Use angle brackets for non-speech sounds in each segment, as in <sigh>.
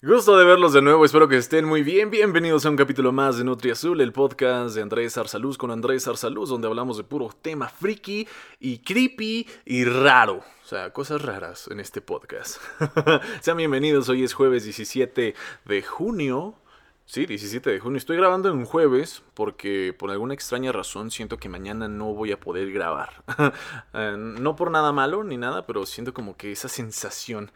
Gusto de verlos de nuevo, espero que estén muy bien. Bienvenidos a un capítulo más de Nutri Azul, el podcast de Andrés Arsaluz con Andrés Arsaluz, donde hablamos de puro tema friki y creepy y raro. O sea, cosas raras en este podcast. <laughs> Sean bienvenidos, hoy es jueves 17 de junio. Sí, 17 de junio. Estoy grabando en un jueves porque por alguna extraña razón siento que mañana no voy a poder grabar. <laughs> Eh, no por nada malo ni nada, pero siento como que esa sensación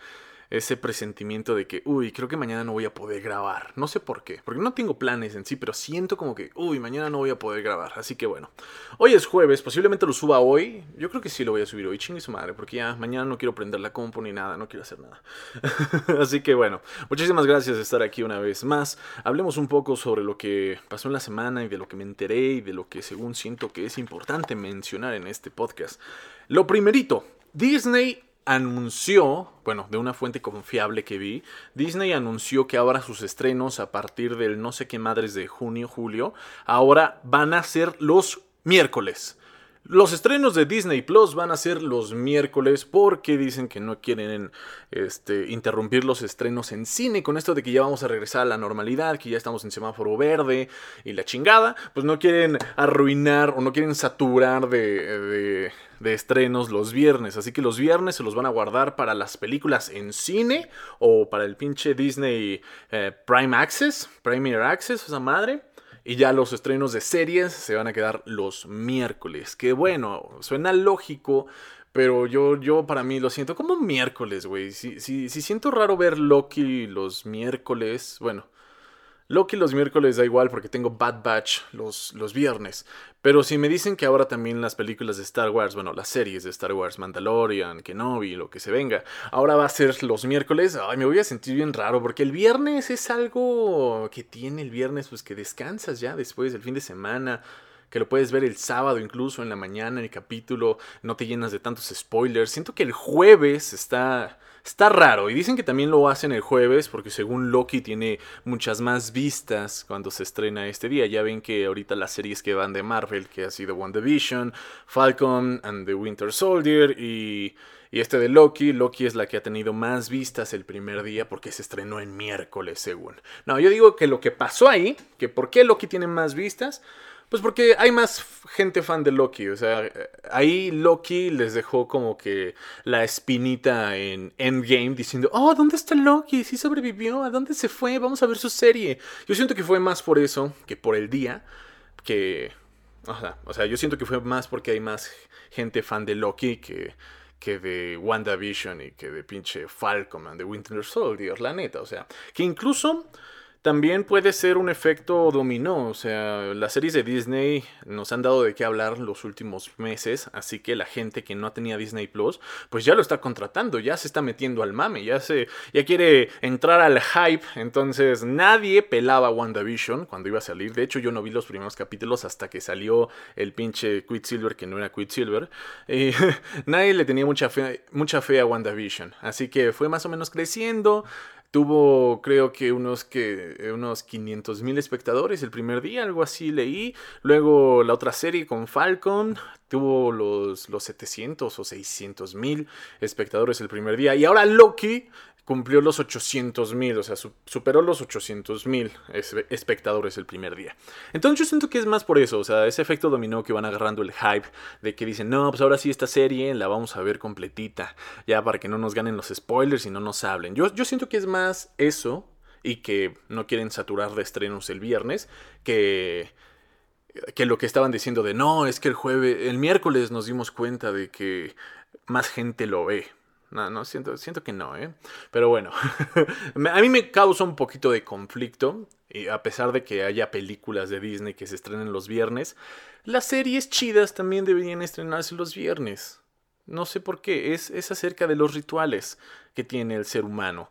ese presentimiento de que, uy, creo que mañana no voy a poder grabar. No sé por qué, porque no tengo planes en sí, pero siento como que, uy, mañana no voy a poder grabar. Así que bueno, hoy es jueves, posiblemente lo suba hoy. Yo creo que sí lo voy a subir hoy, chingue su madre, porque ya mañana no quiero prender la compu ni nada, no quiero hacer nada. <laughs> Así que bueno, muchísimas gracias de estar aquí una vez más. Hablemos un poco sobre lo que pasó en la semana y de lo que me enteré y de lo que según siento que es importante mencionar en este podcast. Lo primerito, Disney anunció, bueno, de una fuente confiable que vi, Disney anunció que ahora sus estrenos a partir del no sé qué madres de junio, julio, ahora van a ser los miércoles. Los estrenos de Disney Plus van a ser los miércoles porque dicen que no quieren este, interrumpir los estrenos en cine con esto de que ya vamos a regresar a la normalidad, que ya estamos en semáforo verde y la chingada, pues no quieren arruinar o no quieren saturar de, de, estrenos los viernes. Así que los viernes se los van a guardar para las películas en cine o para el pinche Disney eh, Prime Access, Premier Access, esa madre. Y ya los estrenos de series se van a quedar los miércoles. Que bueno, suena lógico, pero yo, yo para mí lo siento como miércoles, güey. Si, si, si siento raro ver Loki los miércoles, bueno, Loki los miércoles da igual porque tengo Bad Batch los, los viernes. Pero si me dicen que ahora también las películas de Star Wars, bueno, las series de Star Wars, Mandalorian, Kenobi, lo que se venga, ahora va a ser los miércoles, ay, me voy a sentir bien raro porque el viernes es algo que tiene el viernes, pues que descansas ya después del fin de semana que lo puedes ver el sábado incluso en la mañana, el capítulo, no te llenas de tantos spoilers. Siento que el jueves está Está raro y dicen que también lo hacen el jueves porque según Loki tiene muchas más vistas cuando se estrena este día. Ya ven que ahorita las series que van de Marvel, que ha sido WandaVision, Falcon and the Winter Soldier y, y este de Loki, Loki es la que ha tenido más vistas el primer día porque se estrenó en miércoles según. No, yo digo que lo que pasó ahí, que por qué Loki tiene más vistas, pues porque hay más gente fan de Loki. O sea, ahí Loki les dejó como que la espinita en Endgame diciendo, oh, ¿dónde está Loki? ¿Sí sobrevivió? ¿A dónde se fue? Vamos a ver su serie. Yo siento que fue más por eso que por el día. Que... O sea, o sea yo siento que fue más porque hay más gente fan de Loki que que de WandaVision y que de pinche Falcon de Winter Soldier, la neta, o sea, que incluso también puede ser un efecto dominó, o sea, las series de Disney nos han dado de qué hablar los últimos meses, así que la gente que no tenía Disney Plus, pues ya lo está contratando, ya se está metiendo al mame, ya se ya quiere entrar al hype, entonces nadie pelaba WandaVision cuando iba a salir, de hecho yo no vi los primeros capítulos hasta que salió el pinche Quicksilver que no era Quicksilver, y <laughs> nadie le tenía mucha fe, mucha fe a WandaVision, así que fue más o menos creciendo, Tuvo, creo que unos, que, unos 500 mil espectadores el primer día, algo así leí. Luego la otra serie con Falcon tuvo los, los 700 o 600 mil espectadores el primer día. Y ahora Loki cumplió los 800 mil, o sea, superó los 800 mil espectadores el primer día. Entonces yo siento que es más por eso, o sea, ese efecto dominó que van agarrando el hype de que dicen, no, pues ahora sí esta serie la vamos a ver completita, ya para que no nos ganen los spoilers y no nos hablen. Yo, yo siento que es más eso y que no quieren saturar de estrenos el viernes que que lo que estaban diciendo de no, es que el jueves, el miércoles nos dimos cuenta de que más gente lo ve. No, no, siento, siento que no, ¿eh? Pero bueno, <laughs> a mí me causa un poquito de conflicto, y a pesar de que haya películas de Disney que se estrenen los viernes, las series chidas también deberían estrenarse los viernes. No sé por qué, es, es acerca de los rituales que tiene el ser humano.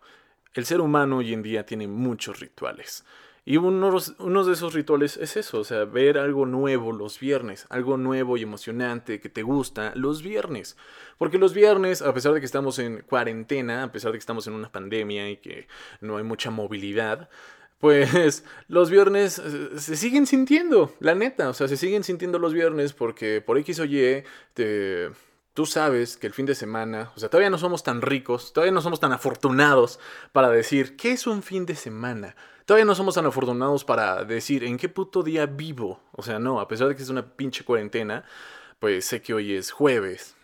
El ser humano hoy en día tiene muchos rituales. Y uno, de esos rituales es eso, o sea, ver algo nuevo los viernes, algo nuevo y emocionante que te gusta los viernes. Porque los viernes, a pesar de que estamos en cuarentena, a pesar de que estamos en una pandemia y que no hay mucha movilidad, pues <laughs> los viernes eh, se siguen sintiendo, la neta, o sea, se siguen sintiendo los viernes porque por X o Y te tú sabes que el fin de semana, o sea, todavía no somos tan ricos, todavía no somos tan afortunados para decir, ¿qué es un fin de semana? Todavía no somos tan afortunados para decir, ¿en qué puto día vivo? O sea, no, a pesar de que es una pinche cuarentena, pues sé que hoy es jueves,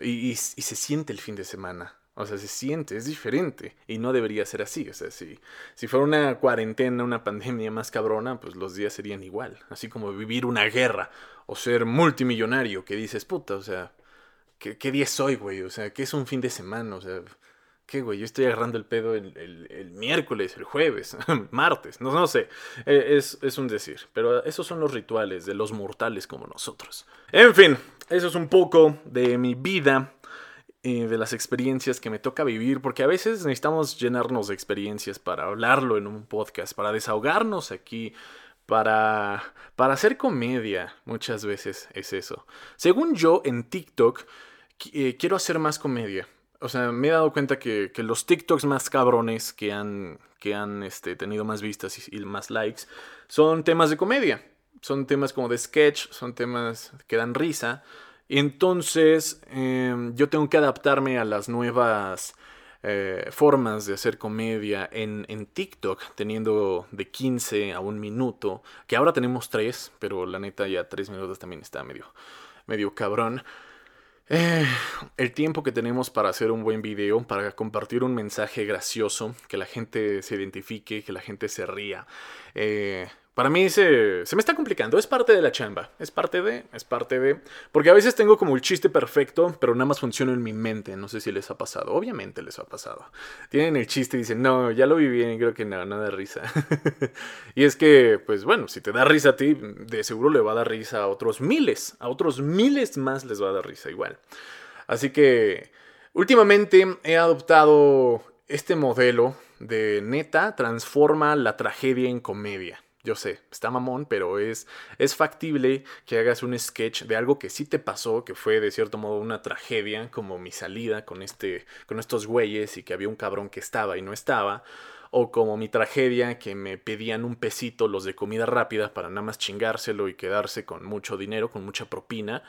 y, se siente el fin de semana. O sea, se siente, es diferente. Y no debería ser así. O sea, si, si fuera una cuarentena, una pandemia más cabrona, pues los días serían igual. Así como vivir una guerra o ser multimillonario, que dices, puta, o sea, ¿qué, qué día es hoy, güey? O sea, ¿qué es un fin de semana? O sea, ¿qué, güey? Yo estoy agarrando el pedo el, el, miércoles, el jueves, <laughs> martes, no, no sé. E, es, es un decir. Pero esos son los rituales de los mortales como nosotros. En fin, eso es un poco de mi vida eh, de las experiencias que me toca vivir, porque a veces necesitamos llenarnos de experiencias para hablarlo en un podcast, para desahogarnos aquí, para, para hacer comedia. Muchas veces es eso. Según yo, en TikTok, eh, quiero hacer más comedia. O sea, me he dado cuenta que, los TikToks más cabrones que han, que han este, tenido más vistas y, y más likes son temas de comedia. Son temas como de sketch, son temas que dan risa. Entonces, em, yo tengo que adaptarme a las nuevas eh, formas de hacer comedia en, en, TikTok, teniendo de 15 a un minuto, que ahora tenemos 3, pero la neta ya 3 minutos también está medio, medio cabrón. Eh, el tiempo que tenemos para hacer un buen video, para compartir un mensaje gracioso, que la gente se identifique, que la gente se ría. Eh, para mí se, me está complicando. Es parte de la chamba. Es parte de, es parte de. Porque a veces tengo como el chiste perfecto, pero nada más funciona en mi mente. No sé si les ha pasado. Obviamente les ha pasado. Tienen el chiste y dicen, no, ya lo viví y creo que no, no risa. <laughs> y es que, pues bueno, si te da risa a ti, de seguro le va a dar risa a otros miles. A otros miles más les va a dar risa igual. Así que, últimamente he adoptado este modelo de neta transforma la tragedia en comedia. Yo sé, está mamón, pero es, es factible que hagas un sketch de algo que sí te pasó, que fue de cierto modo una tragedia, como mi salida con, este, con estos güeyes y que había un cabrón que estaba y no estaba, o como mi tragedia que me pedían un pesito los de comida rápida para nada más chingárselo y quedarse con mucho dinero, con mucha propina.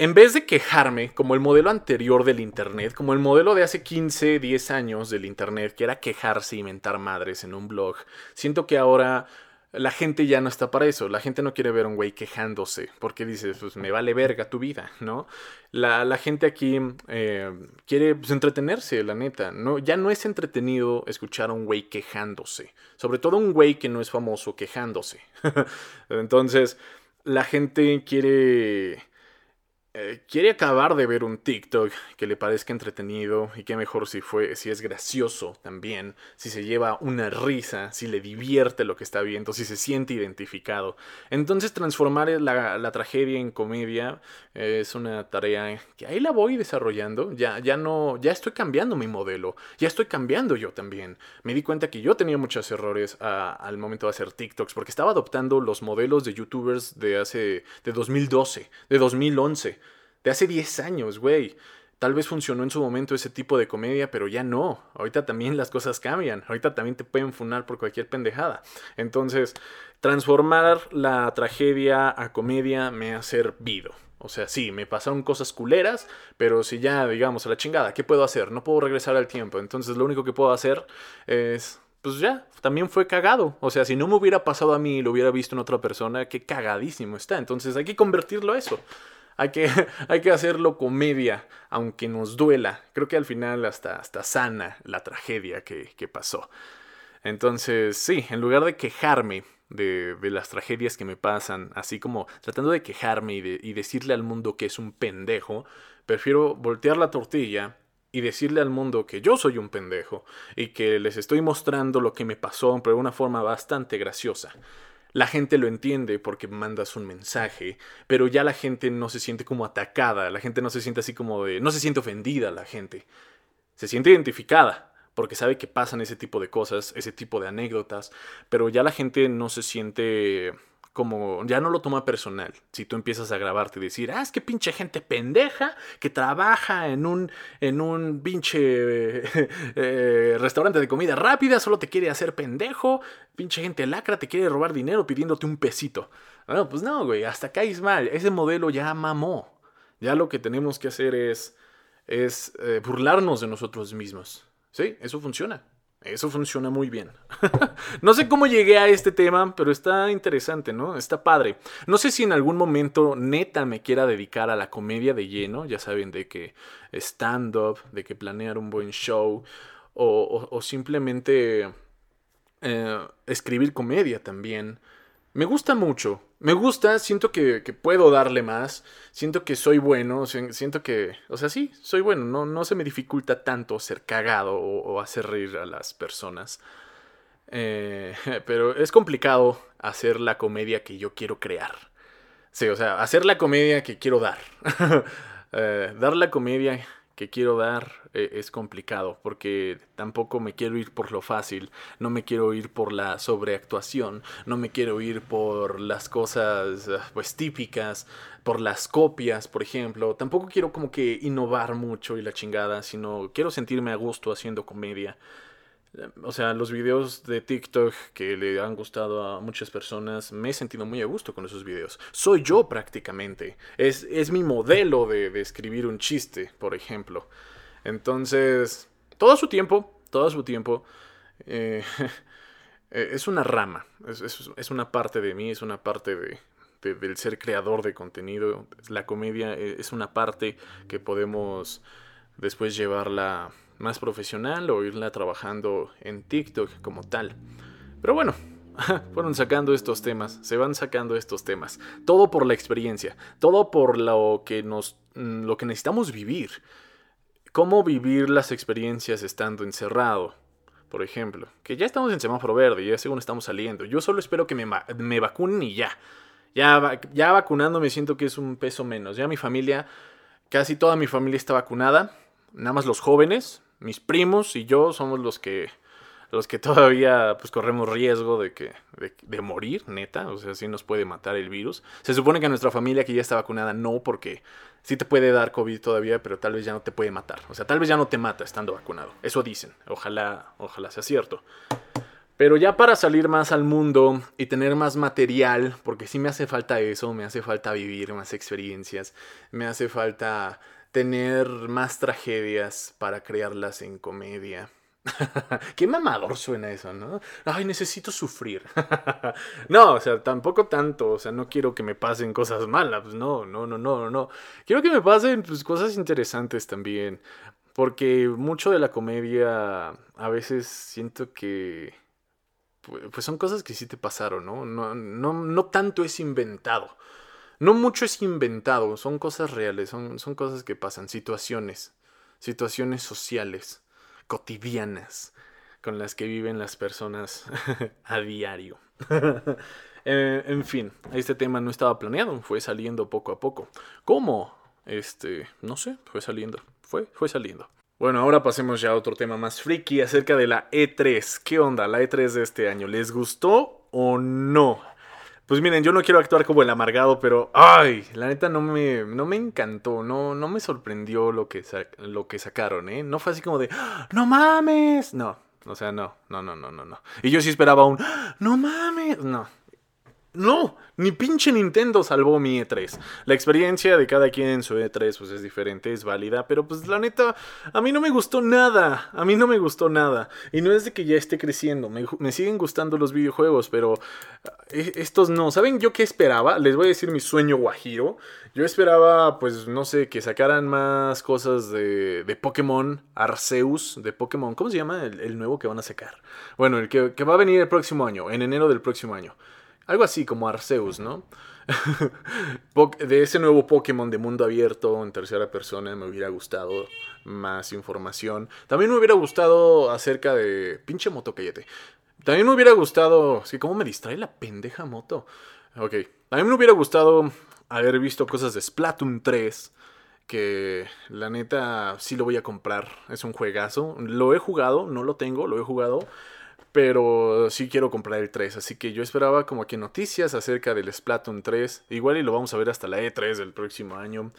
En vez de quejarme, como el modelo anterior del Internet, como el modelo de hace 15, 10 años del Internet, que era quejarse y mentar madres en un blog, siento que ahora la gente ya no está para eso. La gente no quiere ver a un güey quejándose, porque dices, pues me vale verga tu vida, ¿no? La, la gente aquí eh, quiere pues, entretenerse, la neta. No, ya no es entretenido escuchar a un güey quejándose. Sobre todo un güey que no es famoso quejándose. <laughs> Entonces, la gente quiere eh, quiere acabar de ver un TikTok que le parezca entretenido y que mejor si fue, si es gracioso también, si se lleva una risa, si le divierte lo que está viendo, si se siente identificado. Entonces transformar la, la tragedia en comedia es una tarea que ahí la voy desarrollando. Ya, ya no, ya estoy cambiando mi modelo, ya estoy cambiando yo también. Me di cuenta que yo tenía muchos errores al momento de hacer TikToks porque estaba adoptando los modelos de YouTubers de hace, de 2012, de 2011 de hace 10 años, güey. Tal vez funcionó en su momento ese tipo de comedia, pero ya no. Ahorita también las cosas cambian. Ahorita también te pueden funar por cualquier pendejada. Entonces, transformar la tragedia a comedia me ha servido. O sea, sí, me pasaron cosas culeras, pero si ya, digamos, a la chingada, ¿qué puedo hacer? No puedo regresar al tiempo. Entonces, lo único que puedo hacer es pues ya, también fue cagado. O sea, si no me hubiera pasado a mí y lo hubiera visto en otra persona, qué cagadísimo está. Entonces hay que convertirlo a eso. Hay que, <laughs> hay que hacerlo comedia, aunque nos duela. Creo que al final hasta, hasta sana la tragedia que, que pasó. Entonces, sí, en lugar de quejarme de, de, las tragedias que me pasan, así como tratando de quejarme y, de, y decirle al mundo que es un pendejo, prefiero voltear la tortilla y decirle al mundo que yo soy un pendejo y que les estoy mostrando lo que me pasó, pero de una forma bastante graciosa. La gente lo entiende porque mandas un mensaje, pero ya la gente no se siente como atacada, la gente no se siente así como de... no se siente ofendida la gente, se siente identificada porque sabe que pasan ese tipo de cosas, ese tipo de anécdotas, pero ya la gente no se siente como ya no lo toma personal. Si tú empiezas a grabarte y decir, ah, es que pinche gente pendeja que trabaja en un, en un pinche <laughs> eh, restaurante de comida rápida, solo te quiere hacer pendejo, pinche gente lacra, te quiere robar dinero pidiéndote un pesito. Bueno, pues no, güey, hasta caes mal. Ese modelo ya mamó. Ya lo que tenemos que hacer es, es eh, burlarnos de nosotros mismos. Sí, eso funciona. Eso funciona muy bien. <laughs> no sé cómo llegué a este tema, pero está interesante, ¿no? Está padre. No sé si en algún momento neta me quiera dedicar a la comedia de lleno, ya saben, de que stand-up, de que planear un buen show, o, simplemente eh, escribir comedia también. Me gusta mucho. Me gusta, siento que, puedo darle más. Siento que soy bueno. Siento que. O sea, sí, soy bueno. No, no se me dificulta tanto ser cagado o, hacer reír a las personas. Eh, <laughs> pero es complicado hacer la comedia que yo quiero crear. Sí, o sea, hacer la comedia que quiero dar. <laughs> Eh, dar la comedia que quiero dar eh, es complicado porque tampoco me quiero ir por lo fácil, no me quiero ir por la sobreactuación, no me quiero ir por las cosas eh, pues típicas, por las copias, por ejemplo, tampoco quiero como que innovar mucho y la chingada, sino quiero sentirme a gusto haciendo comedia. O sea, los videos de TikTok que le han gustado a muchas personas, me he sentido muy a gusto con esos videos. Soy yo prácticamente. Es, es mi modelo de, escribir un chiste, por ejemplo. Entonces, todo su tiempo, todo su tiempo, <laughs> eh, es una rama. Es, una parte de mí, es una parte de, del ser creador de contenido. La comedia eh, es una parte que podemos después llevarla más profesional o irla trabajando en TikTok como tal. Pero bueno, <laughs> fueron sacando estos temas, se van sacando estos temas. Todo por la experiencia, todo por lo que nos mm, lo que necesitamos vivir. Cómo vivir las experiencias estando encerrado. Por ejemplo, que ya estamos en semáforo verde, ya según estamos saliendo. Yo solo espero que me, me vacunen y ya. Ya, ya vacunando me siento que es un peso menos. Ya mi familia, casi toda mi familia está vacunada. Nada más los jóvenes, mis primos y yo somos los que los que todavía pues corremos riesgo de que de, morir, neta, o sea, sí nos puede matar el virus. Se supone que nuestra familia que ya está vacunada no, porque sí te puede dar COVID todavía, pero tal vez ya no te puede matar. O sea, tal vez ya no te mata estando vacunado. Eso dicen. Ojalá, ojalá sea cierto. Pero ya para salir más al mundo y tener más material, porque sí me hace falta eso, me hace falta vivir más experiencias, me hace falta tener más tragedias para crearlas en comedia. <laughs> Qué mamador suena eso, ¿no? Ay, necesito sufrir. <laughs> no, o sea, tampoco tanto. O sea, no quiero que me pasen cosas malas. Pues no, no, no, no, no. Quiero que me pasen pues, cosas interesantes también. Porque mucho de la comedia a veces siento que. Pues, pues son cosas que sí te pasaron, ¿no? No, no, no tanto es inventado. No mucho es inventado, son cosas reales, son, son cosas que pasan, situaciones, situaciones sociales, cotidianas, con las que viven las personas <laughs> a diario. <laughs> Eh, en fin, este tema no estaba planeado, fue saliendo poco a poco. ¿Cómo? Este, no sé, fue saliendo, fue, fue saliendo. Bueno, ahora pasemos ya a otro tema más friki acerca de la E3. ¿Qué onda la E3 de este año? ¿Les gustó o no? Pues miren, yo no quiero actuar como el amargado, pero ay, la neta no me, no me encantó, no, no me sorprendió lo que, lo que sacaron, ¿eh? No fue así como de, ¡Ah, no mames, no, o sea, no, no, no, no, no, no. Y yo sí esperaba un, ¡Ah, no mames, no, no, ni pinche Nintendo salvó mi E3. La experiencia de cada quien en su E3 pues es diferente, es válida, pero pues la neta, a mí no me gustó nada, a mí no me gustó nada. Y no es de que ya esté creciendo, me, siguen gustando los videojuegos, pero eh, estos no. ¿Saben yo qué esperaba? Les voy a decir mi sueño guajiro. Yo esperaba, pues no sé, que sacaran más cosas de, de Pokémon Arceus, de Pokémon, ¿cómo se llama el, nuevo que van a sacar? Bueno, el que va a venir el próximo año, en enero del próximo año. Algo así como Arceus, ¿no? <laughs> de ese nuevo Pokémon de mundo abierto en tercera persona me hubiera gustado más información. También me hubiera gustado acerca de... Pinche moto. También me hubiera gustado... Es que cómo me distrae la pendeja moto. Ok. También me hubiera gustado haber visto cosas de Splatoon 3. Que la neta sí lo voy a comprar. Es un juegazo. Lo he jugado, no lo tengo, lo he jugado pero sí quiero comprar el 3, así que yo esperaba como que noticias acerca del Splatoon 3, igual y lo vamos a ver hasta la E3 del próximo año.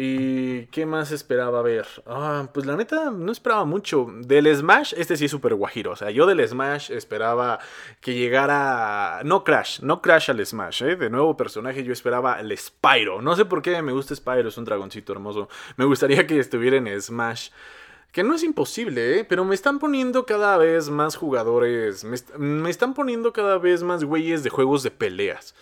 ¿Y qué más esperaba ver? Ah, pues la neta, no esperaba mucho. Del Smash, este sí es súper guajiro. O sea, yo del Smash esperaba que llegara. No Crash, no Crash al Smash, ¿eh? De nuevo personaje, yo esperaba el Spyro. No sé por qué me gusta Spyro, es un dragoncito hermoso. Me gustaría que estuviera en Smash. Que no es imposible, ¿eh? Pero me están poniendo cada vez más jugadores. Me, están poniendo cada vez más güeyes de juegos de peleas.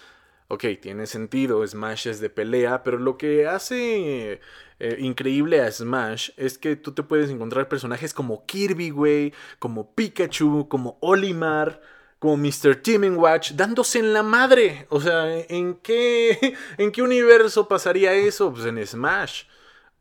Ok, tiene sentido, Smash es de pelea, pero lo que hace eh, increíble a Smash es que tú te puedes encontrar personajes como Kirby, güey, como Pikachu, como Olimar, como Mr. Teaming Watch, dándose en la madre. O sea, ¿en qué, <laughs> ¿en qué universo pasaría eso? Pues en Smash.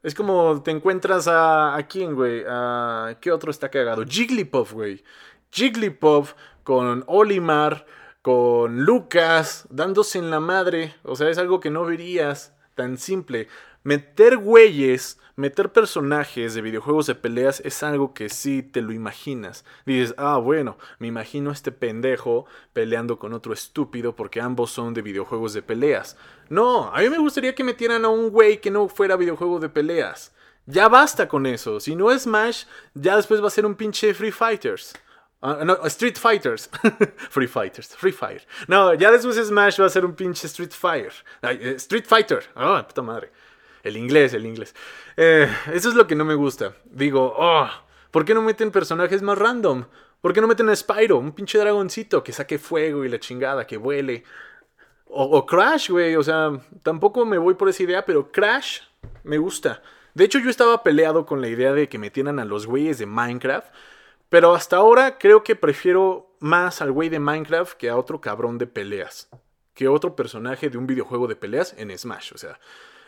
Es como te encuentras a. ¿A quién, güey? ¿A qué otro está cagado? Jigglypuff, güey. Jigglypuff con Olimar con Lucas dándose en la madre. O sea, es algo que no verías tan simple. Meter güeyes, meter personajes de videojuegos de peleas es algo que sí te lo imaginas. Dices, ah, bueno, me imagino a este pendejo peleando con otro estúpido porque ambos son de videojuegos de peleas. No, a mí me gustaría que metieran a un güey que no fuera videojuego de peleas. Ya basta con eso. Si no es Smash, ya después va a ser un pinche Free Fighters. Ah, no, Street Fighters. <laughs> Free Fighters. Free Fire. No, ya después Smash va a ser un pinche Street Fire. Eh, Street Fighter. Ah, puta madre. El inglés, el inglés. Eh, eso es lo que no me gusta. Digo, oh, ¿por qué no meten personajes más random? ¿Por qué no meten a Spyro? Un pinche dragoncito que saque fuego y la chingada, que vuele. O, Crash, güey. O sea, tampoco me voy por esa idea, pero Crash me gusta. De hecho, yo estaba peleado con la idea de que metieran a los güeyes de Minecraft pero hasta ahora creo que prefiero más al güey de Minecraft que a otro cabrón de peleas. Que otro personaje de un videojuego de peleas en Smash. O sea,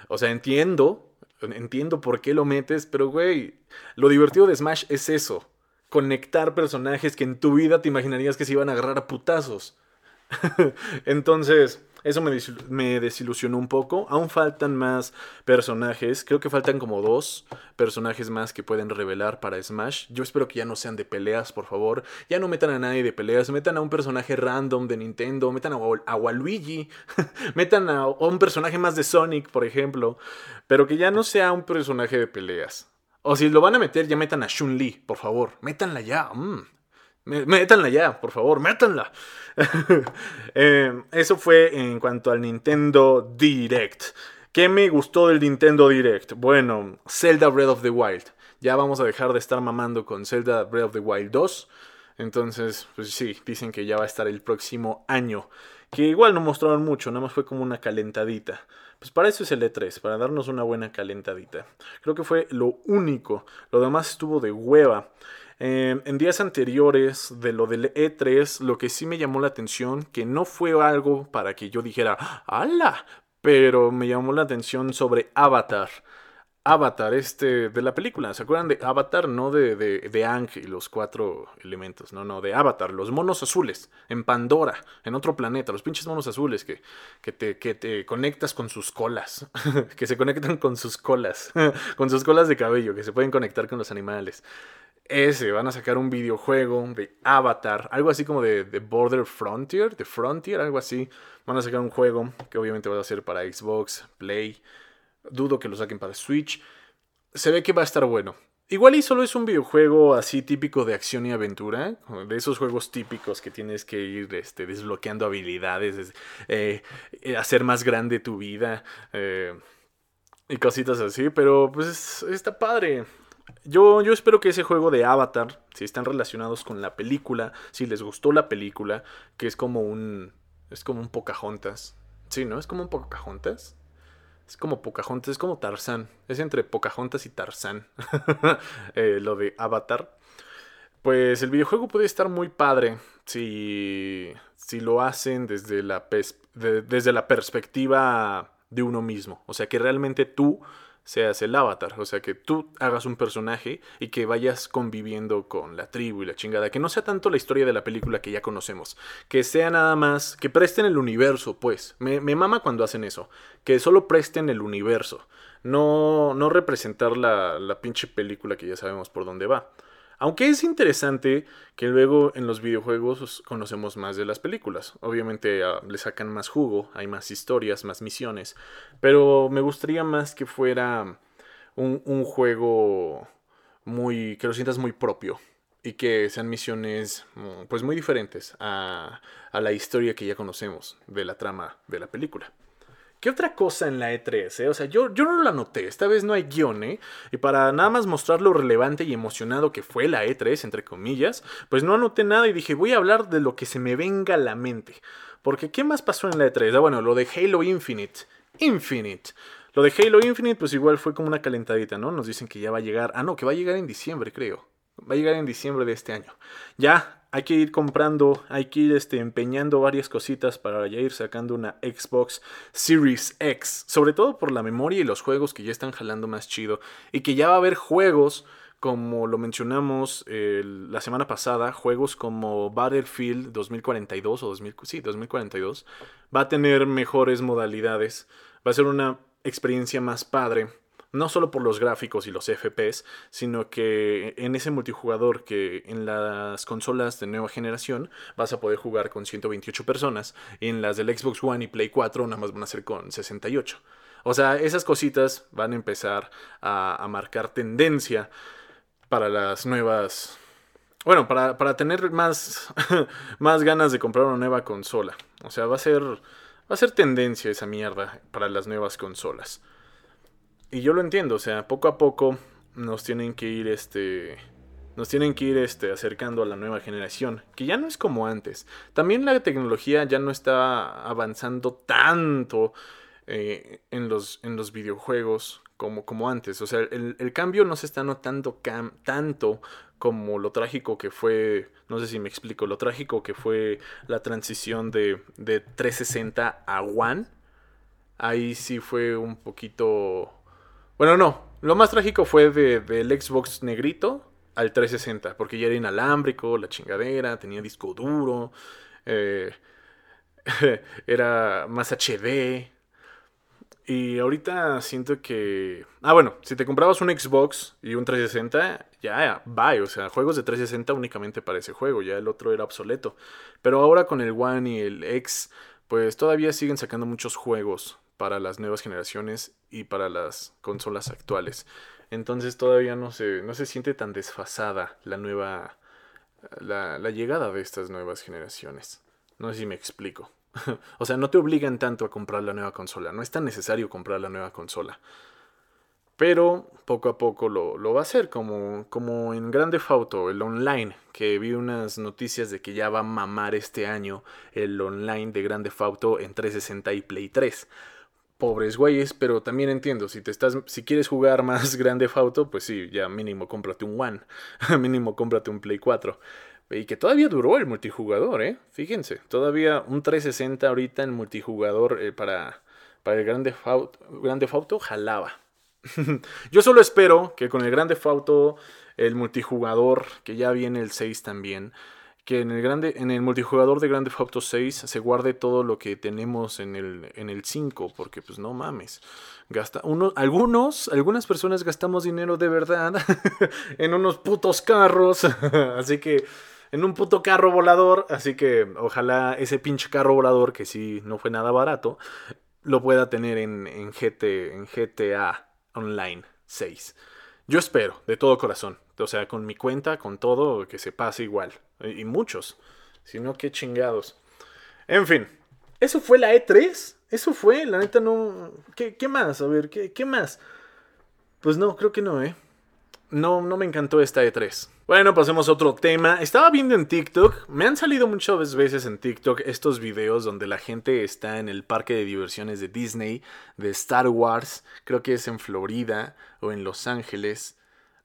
o sea, entiendo, entiendo por qué lo metes, pero güey, lo divertido de Smash es eso. Conectar personajes que en tu vida te imaginarías que se iban a agarrar a putazos. <laughs> Entonces, eso me, desilusionó un poco. Aún faltan más personajes. Creo que faltan como dos personajes más que pueden revelar para Smash. Yo espero que ya no sean de peleas, por favor. Ya no metan a nadie de peleas. Metan a un personaje random de Nintendo. Metan a, Waluigi. <laughs> metan a, un personaje más de Sonic, por ejemplo. Pero que ya no sea un personaje de peleas. O si lo van a meter, ya metan a Chun-Li, por favor. Métanla ya. Mm. Métanla ya, por favor, métanla. <laughs> Eh, eso fue en cuanto al Nintendo Direct. ¿Qué me gustó del Nintendo Direct? Bueno, Zelda Breath of the Wild. Ya vamos a dejar de estar mamando con Zelda Breath of the Wild 2. Entonces, pues sí, dicen que ya va a estar el próximo año. Que igual no mostraron mucho, nada más fue como una calentadita. Pues para eso es el E3, para darnos una buena calentadita. Creo que fue lo único. Lo demás estuvo de hueva. Em, en días anteriores de lo del E3, lo que sí me llamó la atención, que no fue algo para que yo dijera, ¡hala! Pero me llamó la atención sobre Avatar. Avatar, este, de la película. ¿Se acuerdan de Avatar? No de, de, de Ang y los cuatro elementos. No, no, de Avatar. Los monos azules. En Pandora. En otro planeta. Los pinches monos azules que, que, te, que te conectas con sus colas. <laughs> que se conectan con sus colas. <laughs> con sus colas de cabello. Que se pueden conectar con los animales ese, van a sacar un videojuego de Avatar, algo así como de, Border Frontier, de Frontier, algo así. Van a sacar un juego que obviamente va a ser para Xbox, Play. Dudo que lo saquen para Switch. Se ve que va a estar bueno. Igual y solo es un videojuego así típico de acción y aventura, de esos juegos típicos que tienes que ir este, desbloqueando habilidades, eh, eh, hacer más grande tu vida eh, y cositas así, pero pues está padre. Yo, yo espero que ese juego de Avatar, si están relacionados con la película, si les gustó la película, que es como un. Es como un Pocahontas. Sí, ¿no? Es como un Pocahontas. Es como Pocahontas, es como Tarzán. Es entre Pocahontas y Tarzán. <laughs> Eh, lo de Avatar. Pues el videojuego puede estar muy padre si, si lo hacen desde la, desde la perspectiva de uno mismo. O sea, que realmente tú seas el avatar, o sea, que tú hagas un personaje y que vayas conviviendo con la tribu y la chingada, que no sea tanto la historia de la película que ya conocemos, que sea nada más, que presten el universo, pues, me, mama cuando hacen eso, que solo presten el universo, no, no representar la, la pinche película que ya sabemos por dónde va. Aunque es interesante que luego en los videojuegos pues, conocemos más de las películas. Obviamente ah, le sacan más jugo, hay más historias, más misiones. Pero me gustaría más que fuera un, un juego muy. que lo sientas muy propio. Y que sean misiones mm, pues muy diferentes a, a la historia que ya conocemos de la trama de la película. ¿Qué otra cosa en la E3? Eh? O sea, yo, yo no la noté. Esta vez no hay guion, ¿eh? Y para nada más mostrar lo relevante y emocionado que fue la E3, entre comillas, pues no anoté nada y dije, voy a hablar de lo que se me venga a la mente. Porque, ¿qué más pasó en la E3? Ah, bueno, lo de Halo Infinite. Infinite. Lo de Halo Infinite, pues igual fue como una calentadita, ¿no? Nos dicen que ya va a llegar. Ah, no, que va a llegar en diciembre, creo. Va a llegar en diciembre de este año. Ya, hay que ir comprando, hay que ir este, empeñando varias cositas para ya ir sacando una Xbox Series X. Sobre todo por la memoria y los juegos que ya están jalando más chido. Y que ya va a haber juegos, como lo mencionamos la semana pasada, juegos como Battlefield 2042 o sí, 2042. Va a tener mejores modalidades. Va a ser una experiencia más padre no solo por los gráficos y los FPS, sino que en ese multijugador que en las consolas de nueva generación vas a poder jugar con 128 personas, en las del Xbox One y Play 4 nada más van a ser con 68. O sea, esas cositas van a empezar a, marcar tendencia para las nuevas bueno, para, para, tener más, <laughs> más ganas de comprar una nueva consola. O sea, va a ser. Va a ser tendencia esa mierda para las nuevas consolas. Y yo lo entiendo, o sea, poco a poco nos tienen que ir este nos tienen que ir este, acercando a la nueva generación, que ya no es como antes. También la tecnología ya no está avanzando tanto eh, en, los, en los videojuegos como, como antes. O sea, el, cambio no se está notando tanto como lo trágico que fue, no sé si me explico, lo trágico que fue la transición de, de 360 a One. Ahí sí fue un poquito bueno, no. Lo más trágico fue de, del Xbox negrito al 360, porque ya era inalámbrico, la chingadera, tenía disco duro, eh, <laughs> era más HD. Y ahorita siento que... Ah, bueno, si te comprabas un Xbox y un 360, ya, bye. O sea, juegos de 360 únicamente para ese juego, ya el otro era obsoleto. Pero ahora con el One y el X, pues todavía siguen sacando muchos juegos para las nuevas generaciones y para las consolas actuales. Entonces todavía no se, no se siente tan desfasada la nueva. La, llegada de estas nuevas generaciones. No sé si me explico. <laughs> o sea, no te obligan tanto a comprar la nueva consola. No es tan necesario comprar la nueva consola. Pero poco a poco lo, lo va a hacer, como, como en Grande Auto, el online, que vi unas noticias de que ya va a mamar este año el online de Grande Auto en 360 y Play 3 pobres güeyes, pero también entiendo, si te estás, si quieres jugar más <laughs> grande Fauto, pues sí, ya mínimo cómprate un One, <laughs> mínimo cómprate un Play 4. Y que todavía duró el multijugador, ¿eh? Fíjense, todavía un 360 ahorita en multijugador eh, para, para el Grande Fauto, Grande Fauto jalaba. <laughs> Yo solo espero que con el Grande Fauto, el multijugador, que ya viene el 6 también, que en el grande en el multijugador de Grande Theft Auto 6 se guarde todo lo que tenemos en el en el 5 porque pues no mames gasta uno algunos algunas personas gastamos dinero de verdad <laughs> en unos putos carros <laughs> así que en un puto carro volador así que ojalá ese pinche carro volador que sí no fue nada barato lo pueda tener en, en GT en GTA Online 6 yo espero de todo corazón o sea, con mi cuenta, con todo, que se pase igual. Y muchos. Si no, qué chingados. En fin. ¿Eso fue la E3? Eso fue, la neta no... ¿Qué, qué más? A ver, ¿qué, ¿qué más? Pues no, creo que no, ¿eh? No, no me encantó esta E3. Bueno, pasemos a otro tema. Estaba viendo en TikTok, me han salido muchas veces en TikTok estos videos donde la gente está en el parque de diversiones de Disney, de Star Wars, creo que es en Florida o en Los Ángeles,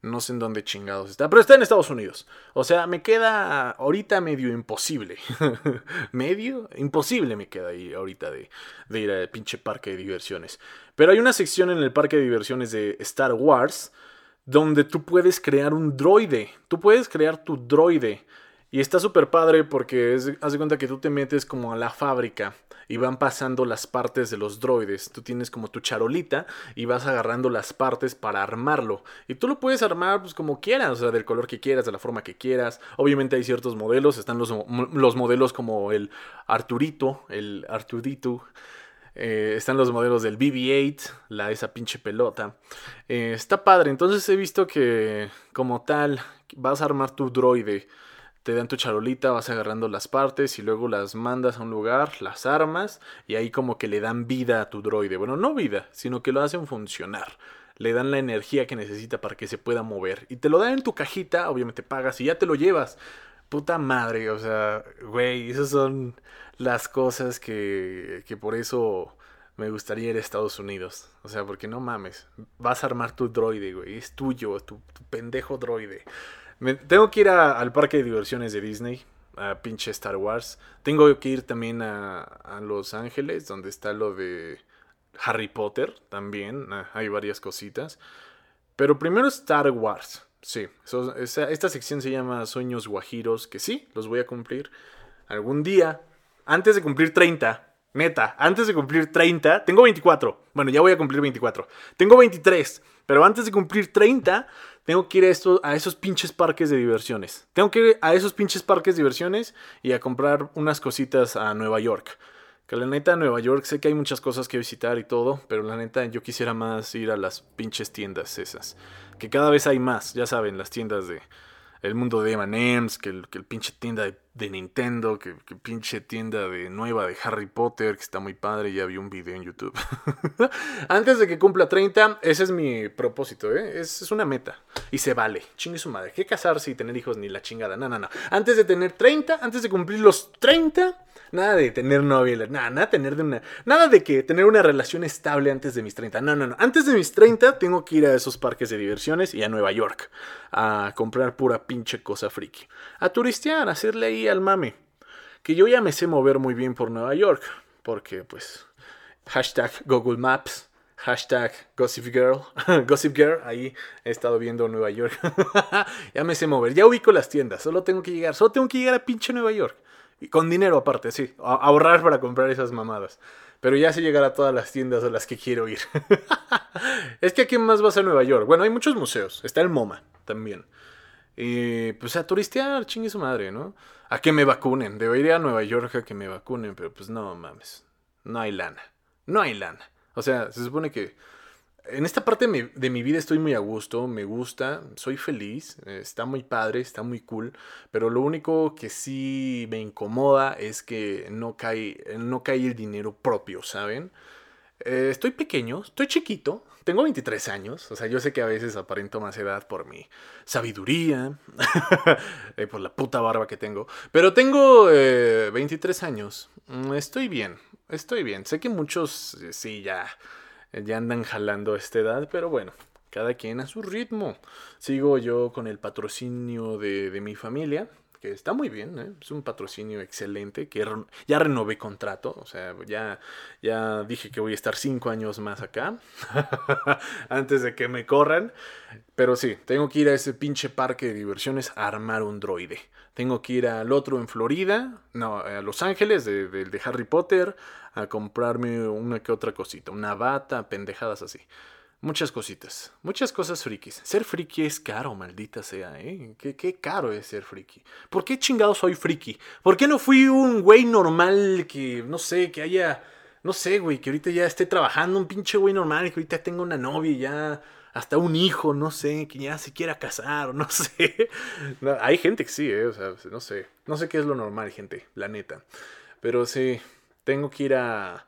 no sé en dónde chingados está, pero está en Estados Unidos. O sea, me queda ahorita medio imposible. <laughs> medio imposible me queda ahí ahorita de, de ir al pinche parque de diversiones. Pero hay una sección en el parque de diversiones de Star Wars donde tú puedes crear un droide. Tú puedes crear tu droide. Y está súper padre porque es, haz de cuenta que tú te metes como a la fábrica y van pasando las partes de los droides. Tú tienes como tu charolita y vas agarrando las partes para armarlo. Y tú lo puedes armar pues como quieras, o sea, del color que quieras, de la forma que quieras. Obviamente hay ciertos modelos, están los, los modelos como el Arturito, el Arturito. Eh, están los modelos del BB-8, la, esa pinche pelota. Eh, está padre, entonces he visto que como tal vas a armar tu droide te dan tu charolita, vas agarrando las partes y luego las mandas a un lugar, las armas y ahí como que le dan vida a tu droide. Bueno, no vida, sino que lo hacen funcionar. Le dan la energía que necesita para que se pueda mover. Y te lo dan en tu cajita, obviamente pagas y ya te lo llevas. Puta madre, o sea, güey, esas son las cosas que, que por eso me gustaría ir a Estados Unidos. O sea, porque no mames, vas a armar tu droide, güey, es tuyo, tu, pendejo droide tengo que ir al parque de diversiones de Disney, a pinche Star Wars. Tengo que ir también a, Los Ángeles, donde está lo de Harry Potter también. Ah, hay varias cositas. Pero primero Star Wars. Sí, esta sección se llama Sueños Guajiros, que sí, los voy a cumplir algún día, antes de cumplir 30. Neta, antes de cumplir 30, tengo 24. Bueno, ya voy a cumplir 24. Tengo 23, pero antes de cumplir 30 tengo que ir a, a esos pinches parques de diversiones. Tengo que ir a esos pinches parques de diversiones y a comprar unas cositas a Nueva York. Que la neta, Nueva York, sé que hay muchas cosas que visitar y todo, pero la neta, yo quisiera más ir a las pinches tiendas esas. Que cada vez hay más, ya saben, las tiendas de el mundo de M&M's, que el, que el pinche tienda de, Nintendo, que, que, pinche tienda de nueva de Harry Potter, que está muy padre, ya vi un video en YouTube. <laughs> Antes de que cumpla 30, ese es mi propósito, ¿eh? Es, es una meta. Y se vale. Chingue su madre. ¿Qué casarse y tener hijos ni la chingada? No, no, no. Antes de tener 30, antes de cumplir los 30 Nada de tener novia, nada, nada, tener de una, nada de que tener una relación estable antes de mis 30. No, no, no. Antes de mis 30 tengo que ir a esos parques de diversiones y a Nueva York a comprar pura pinche cosa friki. A turistear, a hacerle ahí al mame. Que yo ya me sé mover muy bien por Nueva York. Porque, pues, hashtag Google Maps. Hashtag Gossip Girl. <laughs> Gossip Girl, ahí he estado viendo Nueva York. <laughs> ya me sé mover, ya ubico las tiendas. Solo tengo que llegar, solo tengo que llegar a pinche Nueva York. Y con dinero aparte, sí. ahorrar para comprar esas mamadas. Pero ya sé llegar a todas las tiendas a las que quiero ir. <laughs> es que aquí más vas a Nueva York. Bueno, hay muchos museos. Está el MoMA también. Y pues a turistear, chingue su madre, ¿no? A que me vacunen. Debo ir a Nueva York a que me vacunen, pero pues no mames. No hay lana. No hay lana. O sea, se supone que en esta parte de mi vida estoy muy a gusto, me gusta, soy feliz, eh, está muy padre, está muy cool, pero lo único que sí me incomoda es que no cae, no cae el dinero propio, ¿saben? Eh, estoy pequeño, estoy chiquito, tengo 23 años, o sea, yo sé que a veces aparento más edad por mi sabiduría, <laughs> eh, por la puta barba que tengo, pero tengo 23 años, mm, estoy bien, estoy bien, sé que muchos sí ya ya andan jalando esta edad, pero bueno, cada quien a su ritmo. Sigo yo con el patrocinio de, de mi familia, que está muy bien, ¿eh? es un patrocinio excelente, que ya renové contrato, o sea, ya, ya dije que voy a estar cinco años más acá, <laughs> antes de que me corran, pero sí, tengo que ir a ese pinche parque de diversiones a armar un droide. Tengo que ir al otro en Florida, no, a Los Ángeles, de, de Harry Potter, a comprarme una que otra cosita, una bata, pendejadas así. Muchas cositas, muchas cosas frikis. Ser friki es caro, maldita sea, ¿eh? ¿Qué, caro es ser friki. ¿Por qué chingado soy friki? ¿Por qué no fui un güey normal que, no sé, que haya, no sé, güey, que ahorita ya esté trabajando, un pinche güey normal, que ahorita tenga una novia ya hasta un hijo, no sé, que ya se quiera casar, <laughs> no sé. hay gente que sí, ¿eh? O sea, no sé. No sé qué es lo normal, gente, la neta. Pero sí, tengo que ir a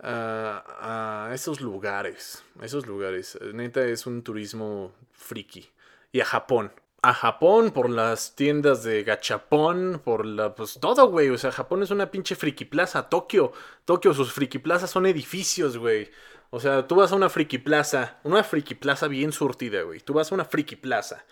a, esos lugares. Esos lugares. Neta es un turismo friki. Y a Japón. A Japón por las tiendas de gachapón, por la... Pues todo, güey. O sea, Japón es una pinche friki plaza. Tokio. Tokio, sus friki plazas son edificios, güey. O sea, tú vas a una friki plaza. Una friki plaza bien surtida, güey. Tú vas a una friki plaza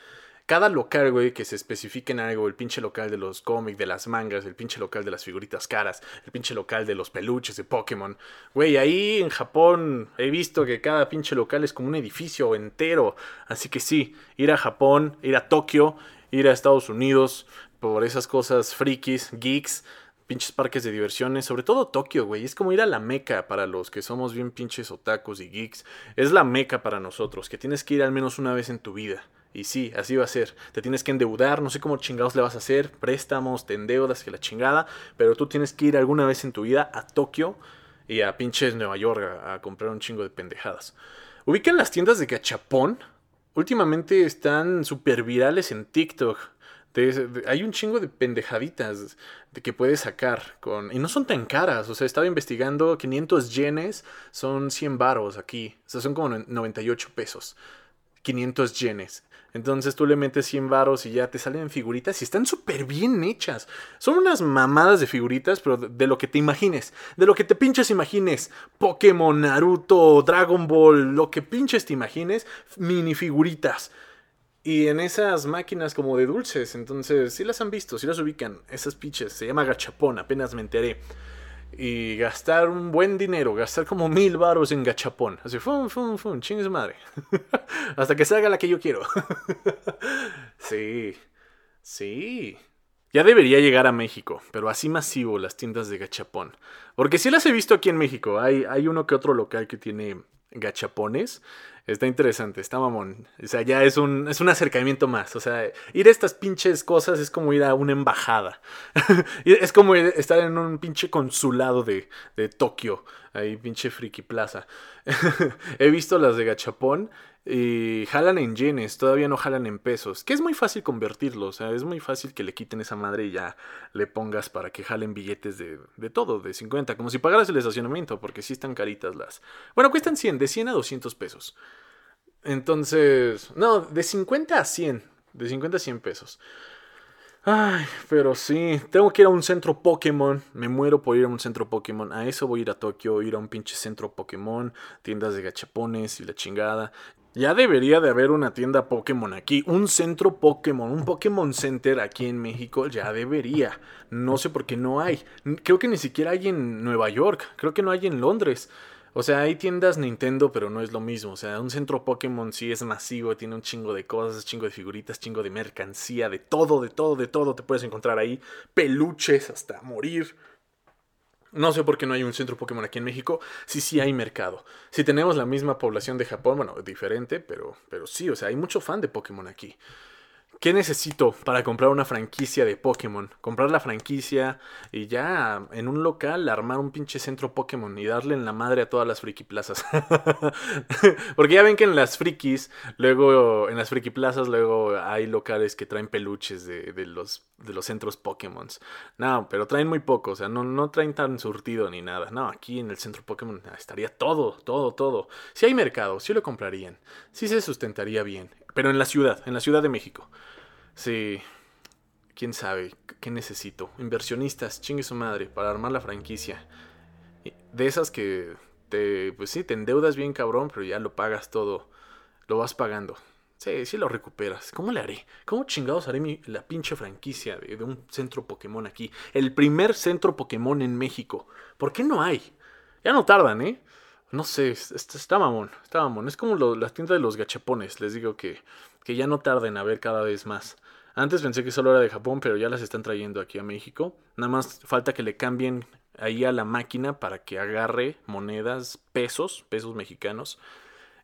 cada local, güey, que se especifique en algo, el pinche local de los cómics, de las mangas, el pinche local de las figuritas caras, el pinche local de los peluches de Pokémon. Güey, ahí en Japón he visto que cada pinche local es como un edificio entero. Así que sí, ir a Japón, ir a Tokio, ir a Estados Unidos, por esas cosas frikis, geeks, pinches parques de diversiones, sobre todo Tokio, güey. Es como ir a la meca para los que somos bien pinches otakus y geeks. Es la meca para nosotros, que tienes que ir al menos una vez en tu vida. Y sí, así va a ser. Te tienes que endeudar, no sé cómo chingados le vas a hacer, préstamos, te endeudas, que la chingada, pero tú tienes que ir alguna vez en tu vida a Tokio y a pinches Nueva York a, comprar un chingo de pendejadas. Ubican las tiendas de gachapón. Últimamente están súper virales en TikTok. Hay un chingo de pendejaditas de que puedes sacar con y no son tan caras, o sea, estaba investigando 500 yenes son 100 varos aquí, o sea, son como 98 pesos. 500 yenes. Entonces tú le metes 100 varos y ya te salen figuritas y están súper bien hechas. Son unas mamadas de figuritas, pero de, lo que te imagines. De lo que te pinches imagines. Pokémon, Naruto, Dragon Ball, lo que pinches te imagines. Minifiguritas. Y en esas máquinas como de dulces. Entonces, sí las han visto, sí las ubican. Esas pinches. Se llama gachapón, apenas me enteré. Y gastar un buen dinero, gastar como mil varos en gachapón. Así, fum, fum, fum, chingue su madre. <laughs> Hasta que salga la que yo quiero. <laughs> sí, sí. Ya debería llegar a México, pero así masivo las tiendas de gachapón. Porque sí las he visto aquí en México. Hay, hay uno que otro local que tiene gachapones. Está interesante, está mamón. O sea, ya es un, es un acercamiento más. O sea, ir a estas pinches cosas es como ir a una embajada. <laughs> Es como estar en un pinche consulado de, de Tokio. Ahí, pinche friki plaza. <laughs> He visto las de gachapón y jalan en yenes, todavía no jalan en pesos. Que es muy fácil convertirlo. O sea, es muy fácil que le quiten esa madre y ya le pongas para que jalen billetes de, de todo, de 50. Como si pagaras el estacionamiento, porque sí están caritas las. Bueno, cuestan 100, de 100 a 200 pesos. Entonces, no, de 50 a 100. De 50 a 100 pesos. Ay, pero sí, tengo que ir a un centro Pokémon. Me muero por ir a un centro Pokémon. A eso voy a ir a Tokio, ir a un pinche centro Pokémon, tiendas de gachapones y la chingada. Ya debería de haber una tienda Pokémon aquí, un centro Pokémon, un Pokémon Center aquí en México, ya debería. No sé por qué no hay. Creo que ni siquiera hay en Nueva York, creo que no hay en Londres. O sea, hay tiendas Nintendo, pero no es lo mismo. O sea, un centro Pokémon sí es masivo, tiene un chingo de cosas, chingo de figuritas, chingo de mercancía, de todo, de todo, de todo te puedes encontrar ahí. Peluches hasta morir. No sé por qué no hay un centro Pokémon aquí en México. Sí, sí hay mercado. Si tenemos la misma población de Japón, bueno, diferente, pero, pero sí, o sea, hay mucho fan de Pokémon aquí. ¿Qué necesito para comprar una franquicia de Pokémon? Comprar la franquicia y ya en un local armar un pinche centro Pokémon y darle en la madre a todas las friki plazas. <laughs> Porque ya ven que en las frikis, luego en las friki plazas, luego hay locales que traen peluches de, de los, de los centros Pokémon. No, pero traen muy poco, o sea, no, no traen tan surtido ni nada. No, aquí en el centro Pokémon estaría todo, todo, todo. Si hay mercado, sí lo comprarían. Sí se sustentaría bien. Pero en la ciudad, en la Ciudad de México. Sí. Quién sabe, ¿qué necesito? Inversionistas, chingue su madre, para armar la franquicia. De esas que te, pues sí, te endeudas bien cabrón, pero ya lo pagas todo. Lo vas pagando. Sí, sí lo recuperas. ¿Cómo le haré? ¿Cómo chingados haré mi- la pinche franquicia de, un centro Pokémon aquí? El primer centro Pokémon en México. ¿Por qué no hay? Ya no tardan, ¿eh? No sé, es- es- está mamón, está mamón. Es como lo- las tiendas de los gachapones, les digo que, que ya no tarden a ver cada vez más. Antes pensé que solo era de Japón, pero ya las están trayendo aquí a México. Nada más falta que le cambien ahí a la máquina para que agarre monedas, pesos, pesos mexicanos.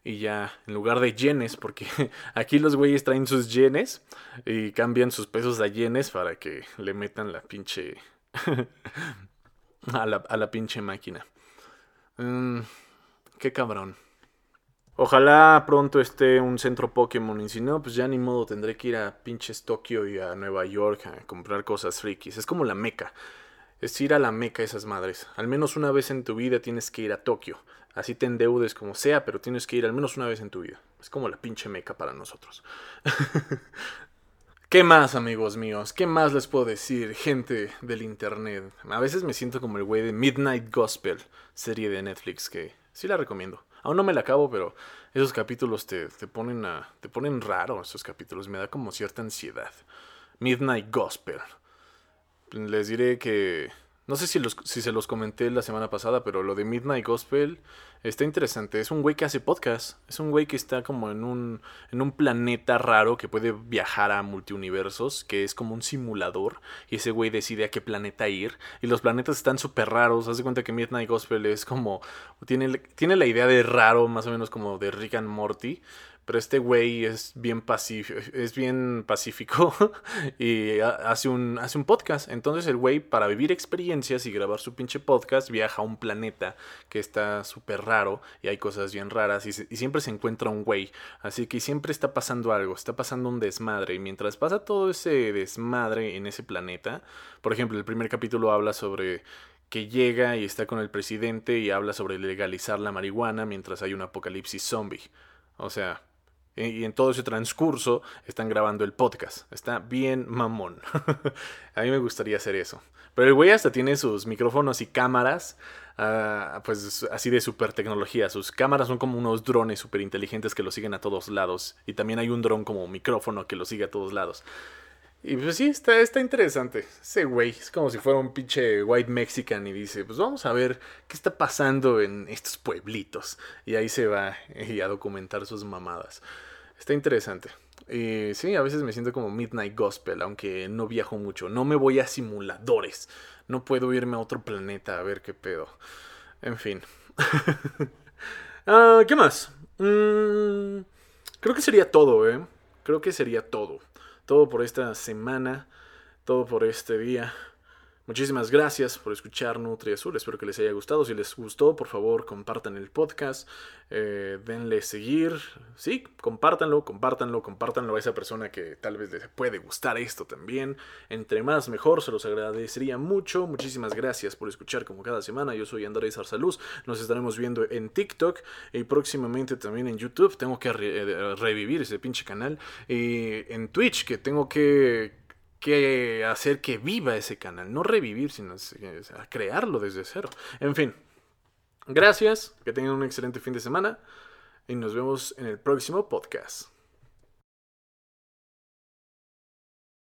Y ya, en lugar de yenes, porque <laughs> aquí los güeyes traen sus yenes y cambian sus pesos a yenes para que le metan la pinche... <laughs> a, la, a la pinche máquina. Mm, qué cabrón. Ojalá pronto esté un centro Pokémon y si no, pues ya ni modo, tendré que ir a pinches Tokio y a Nueva York a comprar cosas frikis. Es como la meca. Es ir a la meca esas madres. Al menos una vez en tu vida tienes que ir a Tokio. Así te endeudes como sea, pero tienes que ir al menos una vez en tu vida. Es como la pinche meca para nosotros. <laughs> ¿Qué más, amigos míos? ¿Qué más les puedo decir, gente del internet? A veces me siento como el güey de Midnight Gospel, serie de Netflix, que sí la recomiendo. Aún no me la acabo, pero esos capítulos te, te ponen te ponen raro, esos capítulos. Me da como cierta ansiedad. Midnight Gospel. Les diré que No sé si, los, si se los comenté la semana pasada, pero lo de Midnight Gospel está interesante. Es un güey que hace podcast. Es un güey que está como en un, en un planeta raro que puede viajar a multiuniversos, que es como un simulador. Y ese güey decide a qué planeta ir. Y los planetas están súper raros. Haz de cuenta que Midnight Gospel es como. Tiene, tiene la idea de raro, más o menos como de Rick and Morty. Pero este güey es bien pacífico, es bien pacífico <laughs> y hace un, hace un podcast. Entonces el güey, para vivir experiencias y grabar su pinche podcast, viaja a un planeta que está súper raro y hay cosas bien raras y, y, siempre se encuentra un güey. Así que siempre está pasando algo, está pasando un desmadre. Y mientras pasa todo ese desmadre en ese planeta, por ejemplo, el primer capítulo habla sobre que llega y está con el presidente y habla sobre legalizar la marihuana mientras hay un apocalipsis zombie. O sea, y en todo ese transcurso están grabando el podcast. Está bien mamón. <laughs> a mí me gustaría hacer eso. Pero el güey hasta tiene sus micrófonos y cámaras, uh, pues así de super tecnología. Sus cámaras son como unos drones súper inteligentes que lo siguen a todos lados. Y también hay un dron como micrófono que lo sigue a todos lados. Y pues sí, está, está interesante. Ese güey es como si fuera un pinche white mexican y dice, pues vamos a ver qué está pasando en estos pueblitos. Y ahí se va a documentar sus mamadas. Está interesante. Y sí, a veces me siento como Midnight Gospel, aunque no viajo mucho. No me voy a simuladores. No puedo irme a otro planeta a ver qué pedo. En fin. <laughs> Ah, ¿Qué más? Mm, creo que sería todo, ¿eh? Creo que sería todo todo por esta semana, todo por este día. Muchísimas gracias por escuchar Nutri Azul. Espero que les haya gustado. Si les gustó, por favor, compartan el podcast. Eh, denle seguir. Sí, compártanlo, compártanlo, compártanlo a esa persona que tal vez les puede gustar esto también. Entre más, mejor. Se los agradecería mucho. Muchísimas gracias por escuchar como cada semana. Yo soy Andrés Arsaluz. Nos estaremos viendo en TikTok y próximamente también en YouTube. Tengo que eh, revivir ese pinche canal. Y en Twitch, que tengo que que hacer que viva ese canal, no revivir, sino crearlo desde cero. En fin, gracias, que tengan un excelente fin de semana y nos vemos en el próximo podcast.